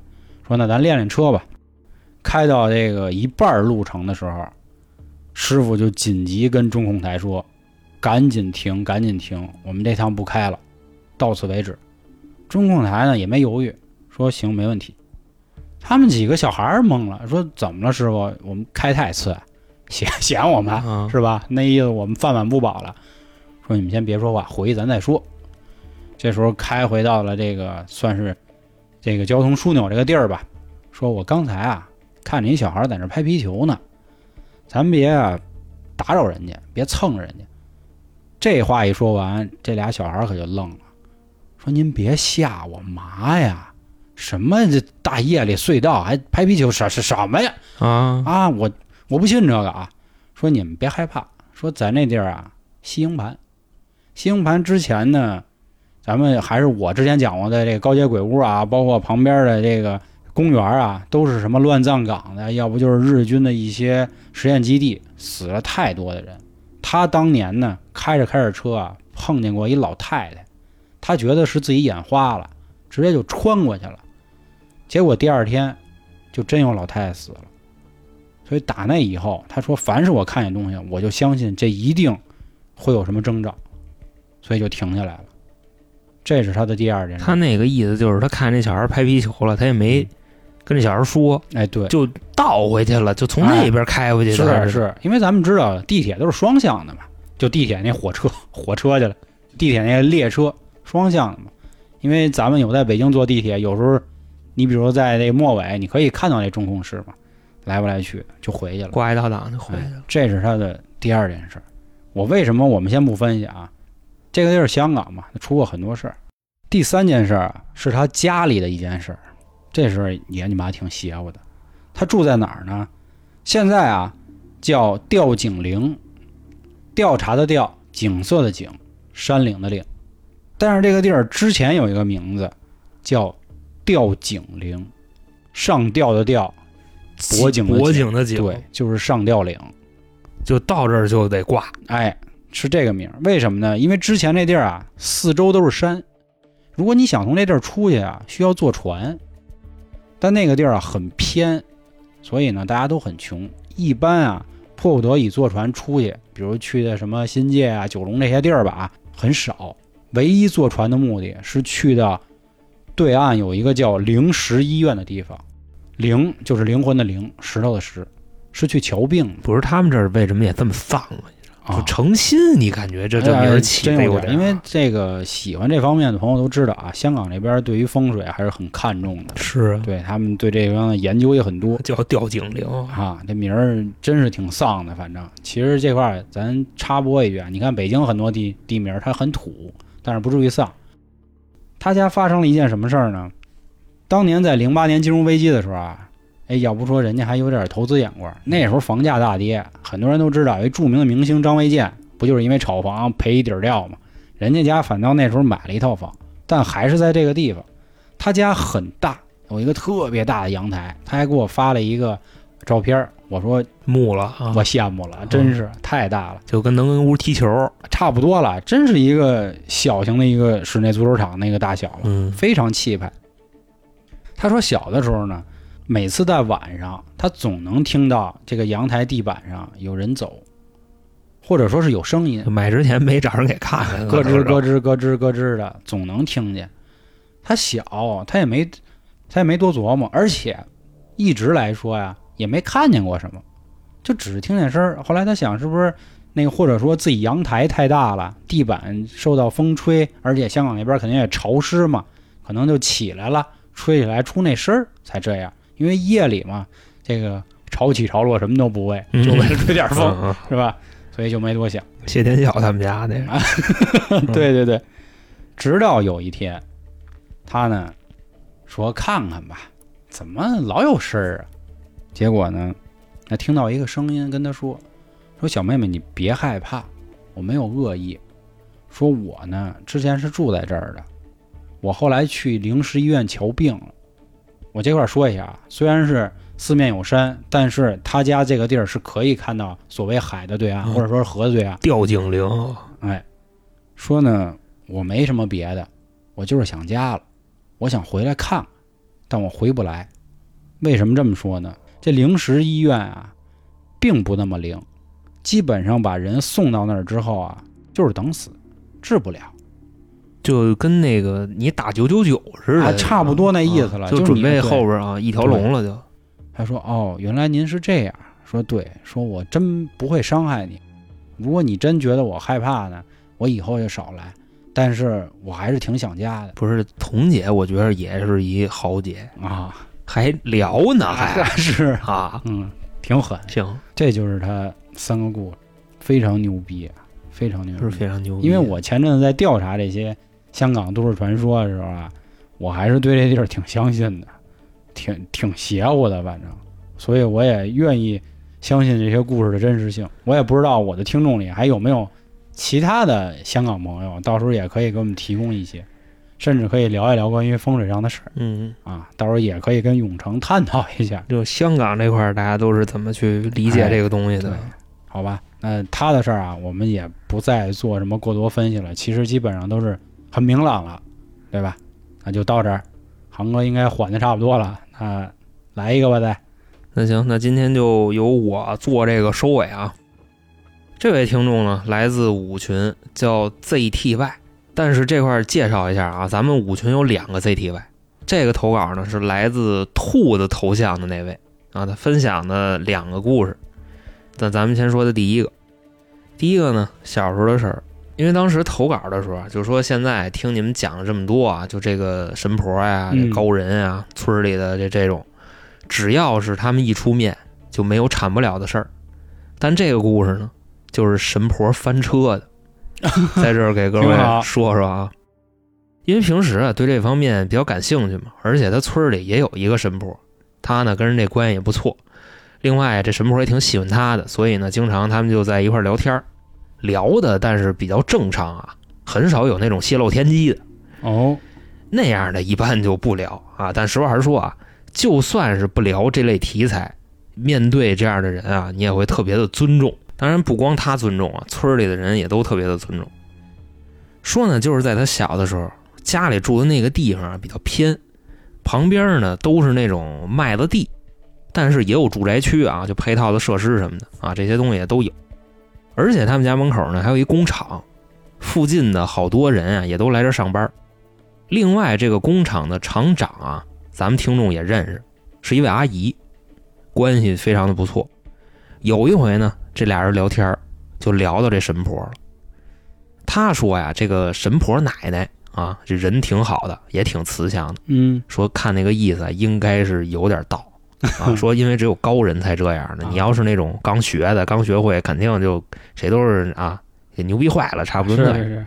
说：“那咱练练车吧。”开到这个一半路程的时候，师傅就紧急跟中控台说：“赶紧停，赶紧停，我们这趟不开了，到此为止。”中控台呢也没犹豫，说：“行，没问题。”他们几个小孩懵了，说：“怎么了，师傅？我们开太次，嫌嫌我们
啊
是吧？那意思我们饭碗不保了。”说：“你们先别说话，回去咱再说。”这时候开回到了这个算是这个交通枢纽这个地儿吧。说我刚才啊看见一小孩在那拍皮球呢，咱别啊打扰人家，别蹭人家。这话一说完，这俩小孩可就愣了，说您别吓我嘛呀，什么这大夜里隧道还拍皮球，什什什么呀？
啊，
啊，我我不信这个啊。说你们别害怕，说咱那地儿啊，西营盘，西营盘之前呢，咱们还是我之前讲过的这个高街鬼屋啊，包括旁边的这个公园啊，都是什么乱葬岗的，要不就是日军的一些实验基地，死了太多的人。他当年呢，开着开着车啊，碰见过一老太太，他觉得是自己眼花了，直接就穿过去了。结果第二天，就真有老太太死了。所以打那以后，他说：“凡是我看见东西，我就相信这一定会有什么征兆，所以就停下来了。”这是他的第二件事。
他那个意思就是他看这小孩拍皮球了，他也没跟这小孩说，
哎，对，
就倒回去了，就从那边开回去的。
是是，因为咱们知道地铁都是双向的嘛，就地铁那火车 火车去了，地铁那个列车双向的嘛。因为咱们有在北京坐地铁，有时候你比如在那末尾，你可以看到那中控室嘛，来不来去就回去了。
挂一道档就回去
哎
了。
这是他的第二件事儿。我为什么我们先不分析啊？这个地儿香港嘛，出过很多事儿。第三件事儿啊，是他家里的一件事儿，这事儿也你妈挺邪乎的。他住在哪儿呢？现在啊，叫吊井岭，调查的调，景色的景，山岭的岭。但是这个地儿之前有一个名字，叫吊井岭，上吊的吊，脖颈的
脖
颈
颈的颈，
对，，就是上吊岭。
就到这儿就得挂。
哎，是这个名儿。为什么呢？因为之前这地儿啊，四周都是山，如果你想从这地儿出去啊，需要坐船。但那个地儿啊很偏，所以呢大家都很穷，一般啊迫不得已坐船出去，比如去的什么新界啊、九龙这些地儿吧，很少。唯一坐船的目的是去到对岸有一个叫灵石医院的地方，灵就是灵魂的灵，石头的石，是去瞧病。
不是他们这儿为什么也这么丧啊？
啊
就诚心，你感觉这这名
哎
儿起
真有点，
的有点儿，
因为这个喜欢这方面的朋友都知道啊，香港这边对于风水还是很看重的，
是啊，
对他们对这方面研究也很多
叫吊井岭。
啊。这名儿真是挺丧的，反正其实这块儿咱插播一句啊，你看北京很多地地名儿它很土，但是不至于丧。他家发生了一件什么事儿呢？当年在零八年金融危机的时候啊，哎，要不说人家还有点投资眼光，那时候房价大跌，很多人都知道，有一著名的明星张卫健，不就是因为炒房赔一底儿掉吗？人家家反倒那时候买了一套房，但还是在这个地方，他家很大有一个特别大的阳台，他还给我发了一个照片。我说
木了啊，
我羡慕了，真是太大了，
就跟能跟屋踢球，
差不多了，真是一个小型的一个室内足球场那个大小了，
嗯
非常气派。他说小的时候呢，每次在晚上，他总能听到这个阳台地板上有人走，或者说是有声音，
买之前没找人给看看，
咯吱咯
吱，
吱咯吱咯吱的，总能听见。他小，他也没他也没多琢磨，而且一直来说呀，也没看见过什么，就只是听见声儿。后来他想，是不是那个或者说自己阳台太大了，地板受到风吹，而且香港那边肯定也潮湿嘛，可能就起来了，吹起来出那声儿才这样。因为夜里嘛，这个潮起潮落什么都不会，
嗯
就为了吹点风，是吧？所以就没多想。
谢天笑他们家那个，
对对对，直到有一天，他呢说看看吧，怎么老有事儿啊？结果呢，他听到一个声音跟他说：“说小妹妹你别害怕，我没有恶意。说我呢之前是住在这儿的，我后来去灵石医院瞧病了。我这块儿说一下啊，虽然是四面有山，但是他家这个地儿是可以看到所谓海的对岸，
嗯
或者说是河的对岸。
吊颈灵，
哎，说呢，我没什么别的，我就是想家了，我想回来看看，但我回不来。为什么这么说呢？这灵石医院啊，并不那么灵，基本上把人送到那儿之后啊，就是等死，治不了，
就跟那个你打九九九似的，
还差不多那意思了
啊
就
准备后边啊一条龙了就。
他说：“哦，原来您是这样。”说对，说我真不会伤害你。如果你真觉得我害怕呢，我以后就少来。但是我还是挺想家的
不是童姐，我觉得也是一豪杰，
啊，
还聊呢，还
是
啊，
嗯，挺狠。
行，
这就是他三个故事，非常牛逼，非常牛逼。
是非常牛逼。
因为我前阵子在调查这些香港都市传说的时候啊，我还是对这地儿挺相信的，挺挺邪乎的，反正，所以我也愿意相信这些故事的真实性。我也不知道我的听众里还有没有其他的香港朋友，到时候也可以给我们提供一些，甚至可以聊一聊关于风水上的事儿
嗯，
啊，到时候也可以跟永成探讨一下。
就香港这块儿，大家都是怎么去理解
哎
这个东西
对
的？，
好吧，那他的事儿啊，我们也不再做什么过多分析了。其实基本上都是很明朗了，对吧？那就到这儿，航哥应该缓的差不多了，那来一个吧，再。
那行，那今天就由我做这个收尾啊。这位听众呢，来自五群，叫 ZTY。但是这块介绍一下啊，咱们五群有两个 ZTY。这个投稿呢是来自兔子头像的那位啊，他分享的两个故事。那咱们先说的第一个，第一个呢，小时候的事儿。因为当时投稿的时候啊，就说现在听你们讲了这么多啊，就这个神婆呀、
嗯
这高人啊、村里的这这种，只要是他们一出面，就没有铲不了的事儿。但这个故事呢，就是神婆翻车的，在这儿给各位说说啊。因为平时啊对这方面比较感兴趣嘛，而且他村里也有一个神婆，他呢跟人这关系也不错。另外这神婆也挺喜欢他的，所以呢经常他们就在一块儿聊天儿，聊的但是比较正常啊，很少有那种泄露天机的。
哦，
那样的一般就不聊啊。但实话实说啊，就算是不聊这类题材，面对这样的人啊，你也会特别的尊重。当然，不光他尊重啊，村里的人也都特别的尊重。说呢，就是在他小的时候，家里住的那个地方啊比较偏，旁边呢都是那种麦子地，但是也有住宅区啊，就配套的设施什么的啊，这些东西也都有。而且他们家门口呢还有一工厂，附近的好多人啊也都来这上班。另外，这个工厂的厂长啊，咱们听众也认识，是一位阿姨，关系非常的不错。有一回呢，这俩人聊天就聊到这神婆了。他说呀，这个神婆奶奶啊，这人挺好的，也挺慈祥的。
嗯，
说看那个意思啊，应该是有点道啊。说因为只有高人才这样的，
啊
你要是那种刚学的、刚学会，肯定就谁都是啊，也牛逼坏了，差不多那样。
是是是，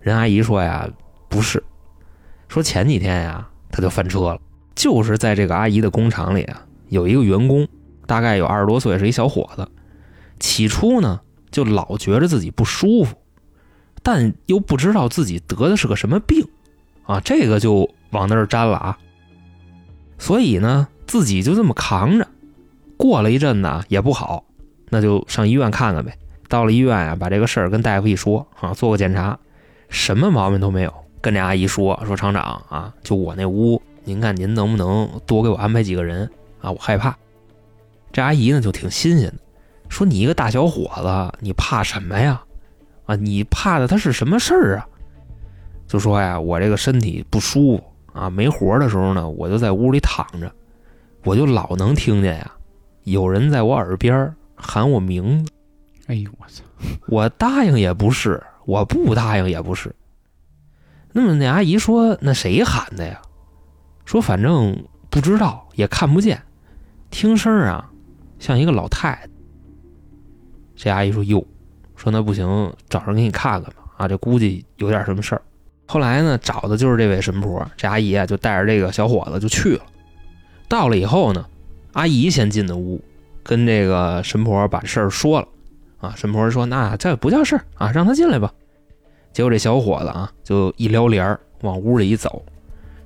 人阿姨说呀，不是，说前几天呀，他就翻车了，就是在这个阿姨的工厂里啊，有一个员工，大概有二十多岁，是一小伙子。起初呢，就老觉着自己不舒服，但又不知道自己得的是个什么病，啊，这个就往那儿粘了啊。所以呢，自己就这么扛着。过了一阵呢，也不好，那就上医院看看呗。到了医院呀、把这个事儿跟大夫一说啊，做个检查，什么毛病都没有。跟这阿姨说说厂长啊，就我那屋，您看您能不能多给我安排几个人啊？我害怕。这阿姨呢就挺新鲜的，说你一个大小伙子，你怕什么呀？啊，你怕的他是什么事儿啊？就说呀，我这个身体不舒服啊，没活的时候呢，我就在屋里躺着，我就老能听见呀，有人在我耳边喊我名字，
哎呦我操！
我答应也不是，我不答应也不是。那么那阿姨说，那谁喊的呀？说反正不知道，也看不见，听声儿啊，像一个老太太。这阿姨说：“哟，说那不行，找人给你看看吧。啊，这估计有点什么事儿。”后来呢，找的就是这位神婆。这阿姨啊，就带着这个小伙子就去了。到了以后呢，阿姨先进的屋，跟这个神婆把事儿说了。啊，神婆说：“那这不叫事儿啊，让他进来吧。”结果这小伙子啊，就一撩帘儿往屋里一走，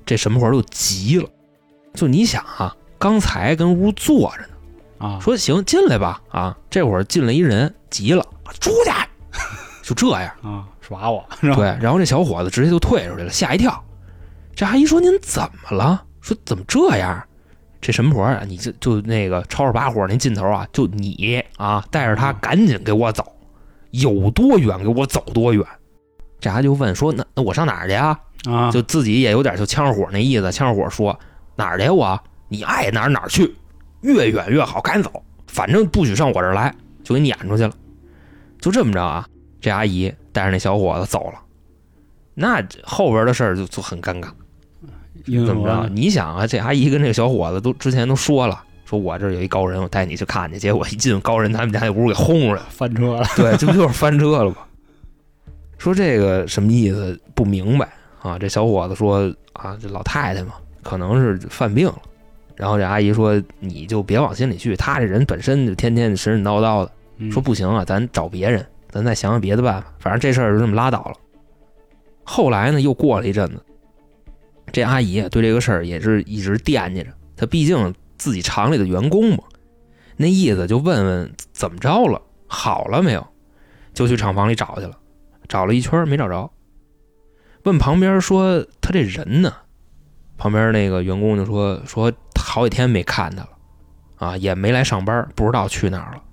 这神婆就急了。就你想啊，刚才跟屋坐着呢。
啊，
说行，进来吧。啊，这会儿进来一人，急了，出去，就这样。
啊，耍我？
对，然后这小伙子直接就退出去了，吓一跳。这阿姨说：“您怎么了？”说：“怎么这样？”这神婆啊，你就就那个吵吵把火那劲头啊，就你啊，带着他赶紧给我走，有多远给我走多远。这阿姨就问说：“那那我上哪儿去啊？”
啊，
就自己也有点就呛火那意思，呛火说：“哪儿去呀我？你爱哪儿哪儿去，越远越好，赶紧走，反正不许上我这儿来，就给撵出去了。”就这么着啊，这阿姨带着那小伙子走了。那后边的事儿就就很尴尬，怎么着？你想啊，这阿姨跟这个小伙子都之前都说了，说我这有一高人，我带你去看去。结果一进高人他们家那屋给轰出来了。
翻车了。
对，这不 就是翻车了吗？说这个什么意思不明白啊？这小伙子说啊，这老太太嘛，可能是犯病了。然后这阿姨说，你就别往心里去，他这人本身就天天神神叨叨的。
嗯
说不行啊，咱找别人，咱再想想别的办法。反正这事儿就这么拉倒了。后来呢，又过了一阵子，这阿姨对这个事儿也是一直惦记着。她毕竟自己厂里的员工嘛，那意思就问问怎么着了，好了没有，就去厂房里找去了。找了一圈没找着，问旁边说他这人呢？旁边那个员工就说说好几天没看他了，啊，也没来上班，不知道去哪儿了，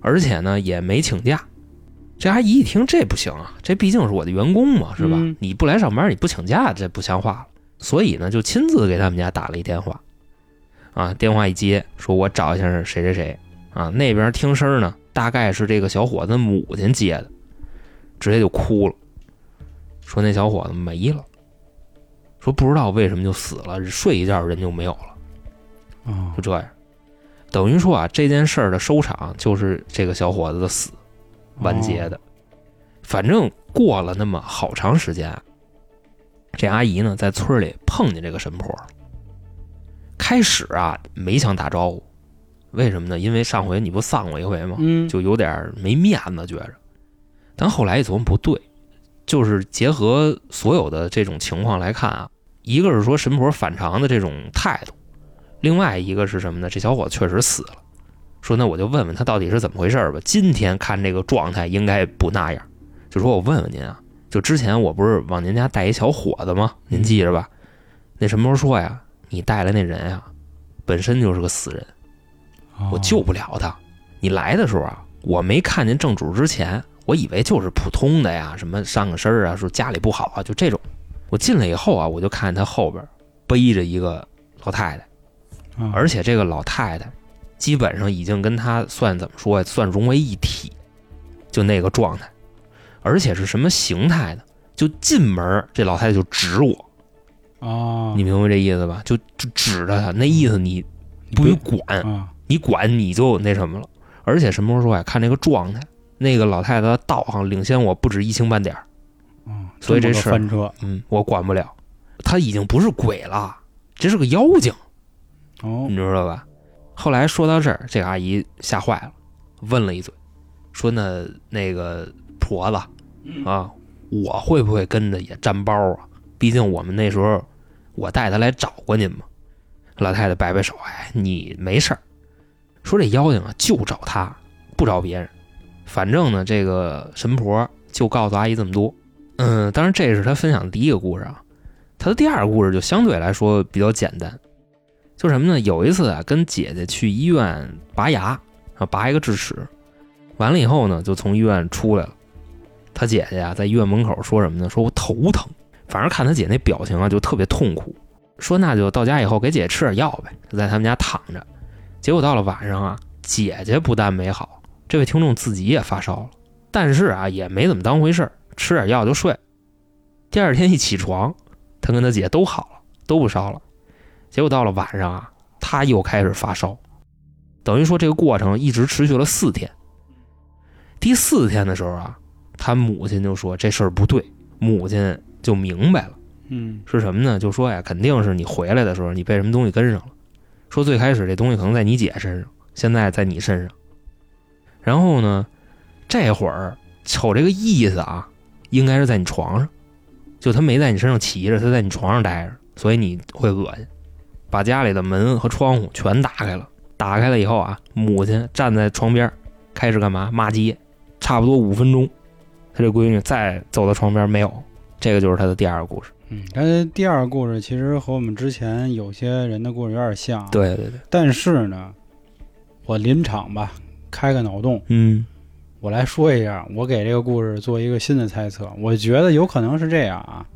而且呢也没请假。这阿姨一听这不行啊，这毕竟是我的员工嘛，是吧？
嗯。
你不来上班，你不请假，这不像话了。所以呢，就亲自给他们家打了一电话，啊，电话一接，说我找一下谁谁谁，啊，那边听声儿呢，大概是这个小伙子母亲接的，直接就哭了，说那小伙子没了，说不知道为什么就死了，睡一觉人就没有了，
啊
就这样，等于说啊，这件事儿的收场就是这个小伙子的死完结的。反正过了那么好长时间，这阿姨呢在村里碰见这个神婆。开始啊没想打招呼，为什么呢？因为上回你不丧过一回吗？
嗯，
就有点没面子，觉着。但后来一琢磨不对，就是结合所有的这种情况来看啊，一个是说神婆反常的这种态度，另外一个是什么呢？这小伙子确实死了。说那我就问问他到底是怎么回事儿吧。今天看这个状态应该不那样，就说我问问您啊，就之前我不是往您家带一小伙子吗？您记着吧。那什么时候说呀，你带来那人呀，本身就是个死人。
哦
我救不了他。你来的时候啊，我没看见正主之前，我以为就是普通的呀，什么上个身儿啊，说家里不好啊，就这种。我进来以后啊，我就看见他后边背着一个老太太，
啊
而且这个老太太基本上已经跟他算怎么说呀，算融为一体，就那个状态，而且是什么形态呢？就进门这老太太就指我，
啊，
你明白这意思吧？就就指着他，那意思你不用管，
啊
你管你就那什么了。而且什么时候说呀，看这个状态，那个老太太的道行领先我不止一星半点所以这事儿
翻车
嗯，我管不了。他已经不是鬼了，这是个妖精，
哦
你知道吧？后来说到这儿，这个阿姨吓坏了，问了一嘴，说那那个婆子啊，我会不会跟着也沾包啊？毕竟我们那时候我带她来找过您嘛。老太太摆摆手，哎，你没事儿。说这妖精啊，就找他，不找别人。反正呢，这个神婆就告诉阿姨这么多。嗯，当然这是他分享的第一个故事啊。他的第二个故事就相对来说比较简单，就什么呢？有一次啊，跟姐姐去医院拔牙啊，拔一个智齿，完了以后呢，就从医院出来了。他姐姐呀、在医院门口说什么呢？说我头疼，反正看他姐那表情啊，就特别痛苦。说那就到家以后给姐姐吃点药呗，就在他们家躺着。结果到了晚上啊，姐姐不但没好，这位听众自己也发烧了，但是啊也没怎么当回事儿，吃点药就睡。第二天一起床，他跟他姐都好了，都不烧了。结果到了晚上啊，他又开始发烧，等于说这个过程一直持续了四天。第四天的时候啊，他母亲就说这事儿不对，母亲就明白了。
嗯
是什么呢？就说呀，肯定是你回来的时候你被什么东西跟上了。说最开始这东西可能在你姐身上，现在在你身上。然后呢，这会儿瞅这个意思啊，应该是在你床上，就他没在你身上骑着，他在你床上待着，所以你会恶心。把家里的门和窗户全打开了，打开了以后啊，母亲站在床边，开始干嘛？骂街，差不多五分钟，他这闺女再走到床边没有。这个就是他的第二个故事。
嗯，但是第二个故事其实和我们之前有些人的故事有点像，，
对对对，
但是呢，我临场吧，开个脑洞，
嗯
我来说一下，我给这个故事做一个新的猜测，我觉得有可能是这样啊。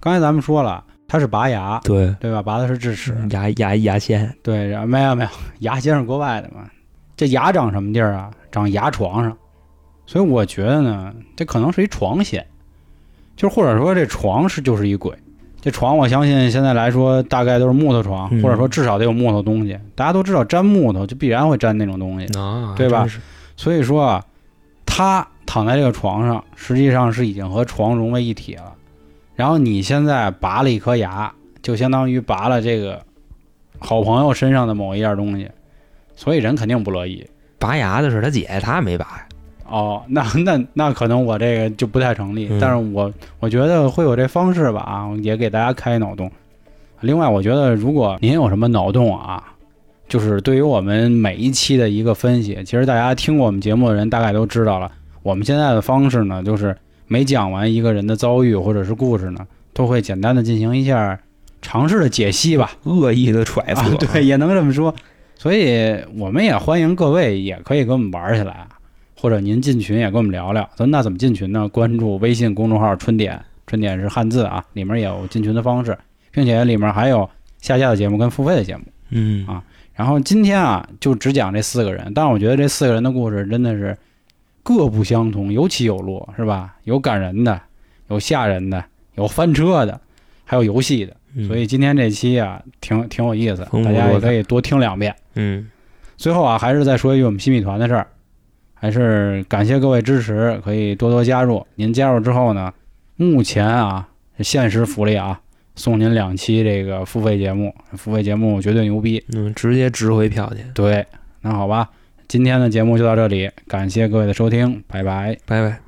刚才咱们说了，他是拔牙，
对，
对吧？拔的是智齿，
牙牙牙签，
对，然后没有没有，牙仙是国外的嘛。这牙长什么地儿啊？长牙床上，所以我觉得呢，这可能是一床仙，就是或者说这床是就是一鬼。这床我相信现在来说大概都是木头床，
嗯
或者说至少得有木头东西。大家都知道粘木头就必然会粘那种东西，
啊，
对吧？所以说啊，他躺在这个床上，实际上是已经和床融为一体了。然后你现在拔了一颗牙，就相当于拔了这个好朋友身上的某一样东西，所以人肯定不乐意。
拔牙的是他姐，他没拔呀。
哦，那那那可能我这个就不太成立，
嗯
但是我我觉得会有这方式吧啊，也给大家开脑洞。另外，我觉得如果您有什么脑洞啊，就是对于我们每一期的一个分析，其实大家听过我们节目的人大概都知道了。我们现在的方式呢，就是每讲完一个人的遭遇或者是故事呢，都会简单的进行一下尝试的解析吧。
恶意的揣测，
啊，对，也能这么说。所以我们也欢迎各位也可以跟我们玩起来，啊或者您进群也跟我们聊聊。咱那怎么进群呢？关注微信公众号“春点”，春点是汉字啊，里面也有进群的方式，并且里面还有下架的节目跟付费的节目。
嗯
啊然后今天啊，就只讲这四个人，但我觉得这四个人的故事真的是各不相同，有起有落，是吧？有感人的，有吓人的，有翻车的，还有游戏的。
嗯
所以今天这期啊，挺挺有意思，大家也可以多听两遍。
嗯
最后啊，还是再说一句我们新米团的事儿，还是感谢各位支持，可以多多加入。您加入之后呢，目前啊限时福利啊，送您两期这个付费节目，付费节目绝对牛逼。
嗯，直接值回票去，
对，那好吧，今天的节目就到这里，感谢各位的收听，拜拜。
拜拜。